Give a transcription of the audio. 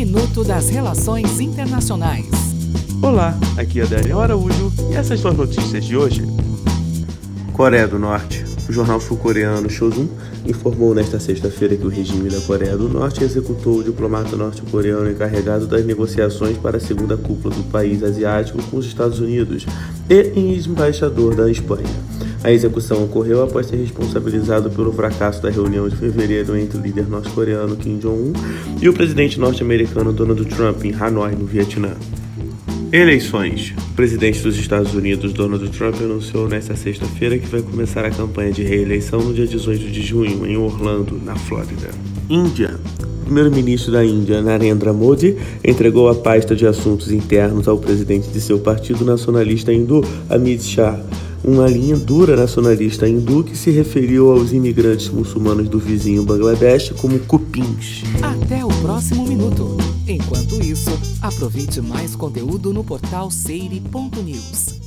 Minuto das Relações Internacionais. Olá, aqui é Daniel Araújo e essas são as notícias de hoje. Coreia do Norte. O jornal sul-coreano Chosun informou nesta sexta-feira que o regime da Coreia do Norte executou o diplomata norte-coreano encarregado das negociações para a segunda cúpula do país asiático com os Estados Unidos e embaixador da Espanha. A execução ocorreu após ser responsabilizado pelo fracasso da reunião de fevereiro entre o líder norte-coreano Kim Jong-un e o presidente norte-americano Donald Trump em Hanoi, no Vietnã. Eleições. O presidente dos Estados Unidos, Donald Trump, anunciou nesta sexta-feira que vai começar a campanha de reeleição no dia 18 de junho, em Orlando, na Flórida. Índia. O primeiro-ministro da Índia, Narendra Modi, entregou a pasta de assuntos internos ao presidente de seu partido nacionalista hindu, Amit Shah uma linha dura nacionalista hindu que se referiu aos imigrantes muçulmanos do vizinho Bangladesh como cupins. Até o próximo minuto. Enquanto isso, aproveite mais conteúdo no portal seire.news.